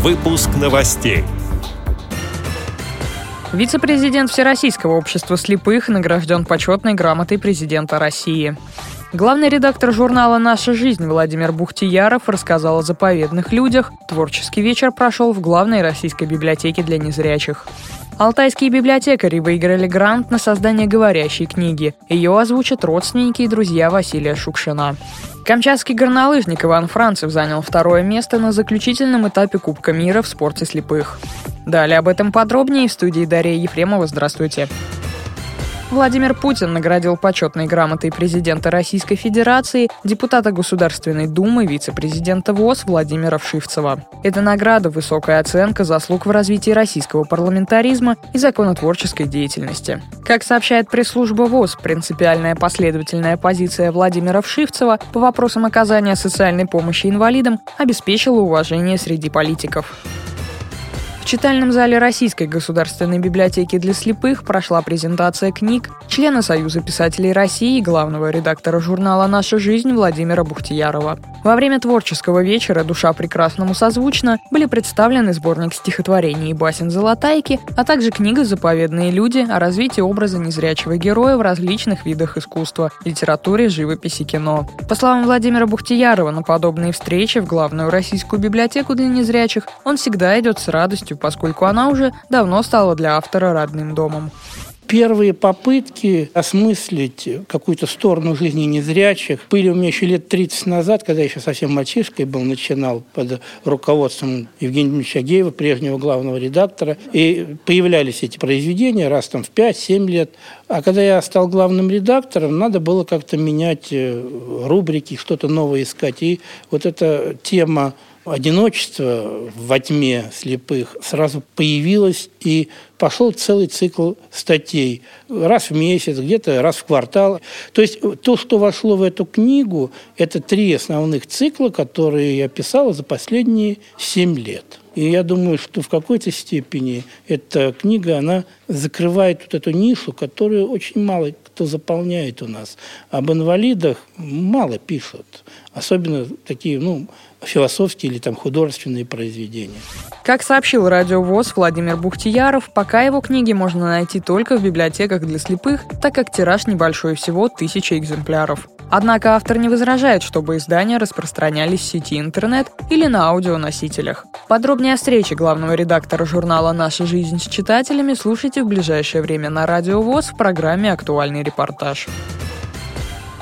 Выпуск новостей. Вице-президент Всероссийского общества слепых награжден почетной грамотой президента России. Главный редактор журнала «Наша жизнь» Владимир Бухтияров рассказал о заповедных людях. Творческий вечер прошел в главной российской библиотеке для незрячих. Алтайские библиотекари выиграли грант на создание говорящей книги. Ее озвучат родственники и друзья Василия Шукшина. Камчатский горнолыжник Иван Францев занял второе место на заключительном этапе Кубка мира в спорте слепых. Далее об этом подробнее в студии Дарья Ефремова. Здравствуйте. Владимир Путин наградил почетной грамотой президента Российской Федерации, депутата Государственной Думы, вице-президента ВОЗ Владимира Вшивцева. Эта награда – высокая оценка заслуг в развитии российского парламентаризма и законотворческой деятельности. Как сообщает пресс-служба ВОЗ, принципиальная последовательная позиция Владимира Вшивцева по вопросам оказания социальной помощи инвалидам обеспечила уважение среди политиков читальном зале Российской государственной библиотеки для слепых прошла презентация книг члена Союза писателей России и главного редактора журнала «Наша жизнь» Владимира Бухтиярова. Во время творческого вечера «Душа прекрасному созвучна» были представлены сборник стихотворений и басен «Золотайки», а также книга «Заповедные люди» о развитии образа незрячего героя в различных видах искусства – литературе, живописи, кино. По словам Владимира Бухтиярова, на подобные встречи в главную российскую библиотеку для незрячих он всегда идет с радостью поскольку она уже давно стала для автора родным домом. Первые попытки осмыслить какую-то сторону жизни незрячих были у меня еще лет 30 назад, когда я еще совсем мальчишкой был, начинал под руководством Евгения Дмитриевича Агеева, прежнего главного редактора. И появлялись эти произведения раз там в 5-7 лет. А когда я стал главным редактором, надо было как-то менять э, рубрики, что-то новое искать. И вот эта тема одиночество во тьме слепых сразу появилось, и пошел целый цикл статей. Раз в месяц, где-то раз в квартал. То есть то, что вошло в эту книгу, это три основных цикла, которые я писал за последние семь лет. И я думаю, что в какой-то степени эта книга, она закрывает вот эту нишу, которую очень мало кто заполняет у нас. Об инвалидах мало пишут. Особенно такие, ну, философские или там художественные произведения. Как сообщил Радио ВОЗ Владимир Бухтияров, пока его книги можно найти только в библиотеках для слепых, так как тираж небольшой всего тысячи экземпляров. Однако автор не возражает, чтобы издания распространялись в сети интернет или на аудионосителях. Подробнее о встрече главного редактора журнала «Наша жизнь» с читателями слушайте в ближайшее время на Радио ВОЗ в программе «Актуальный репортаж».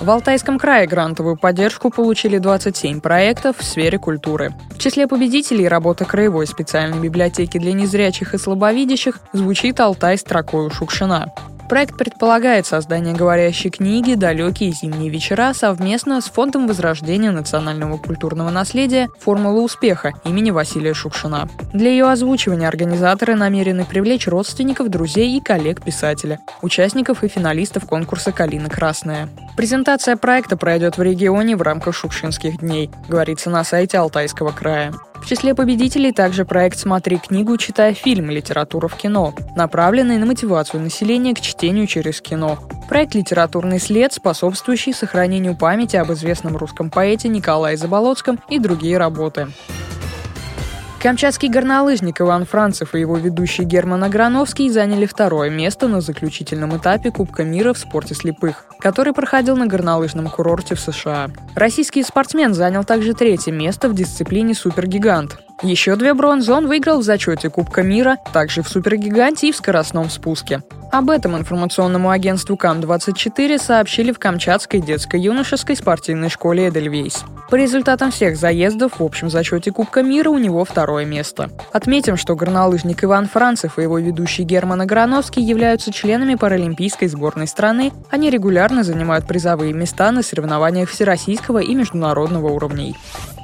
В Алтайском крае грантовую поддержку получили 27 проектов в сфере культуры. В числе победителей работа Краевой специальной библиотеки для незрячих и слабовидящих звучит «Алтай строкою Шукшина». Проект предполагает создание говорящей книги «Далекие зимние вечера» совместно с Фондом возрождения национального культурного наследия «Формула успеха» имени Василия Шукшина. Для ее озвучивания организаторы намерены привлечь родственников, друзей и коллег писателя, участников и финалистов конкурса «Калина Красная». Презентация проекта пройдет в регионе в рамках Шукшинских дней, говорится на сайте Алтайского края. В числе победителей также проект «Смотри книгу, читай фильм. Литература в кино», направленный на мотивацию населения к чтению через кино. Проект «Литературный след», способствующий сохранению памяти об известном русском поэте Николае Заболоцком и другие работы. Камчатский горнолыжник Иван Францев и его ведущий Герман Аграновский заняли второе место на заключительном этапе Кубка мира в спорте слепых, который проходил на горнолыжном курорте в США. Российский спортсмен занял также третье место в дисциплине «Супергигант». Еще две бронзы он выиграл в зачете Кубка мира, также в «Супергиганте» и в скоростном спуске. Об этом информационному агентству КАМ-24 сообщили в Камчатской детско-юношеской спортивной школе «Эдельвейс». По результатам всех заездов в общем зачете Кубка мира у него второе место. Отметим, что горнолыжник Иван Францев и его ведущий Герман Аграновский являются членами паралимпийской сборной страны. Они регулярно занимают призовые места на соревнованиях всероссийского и международного уровней.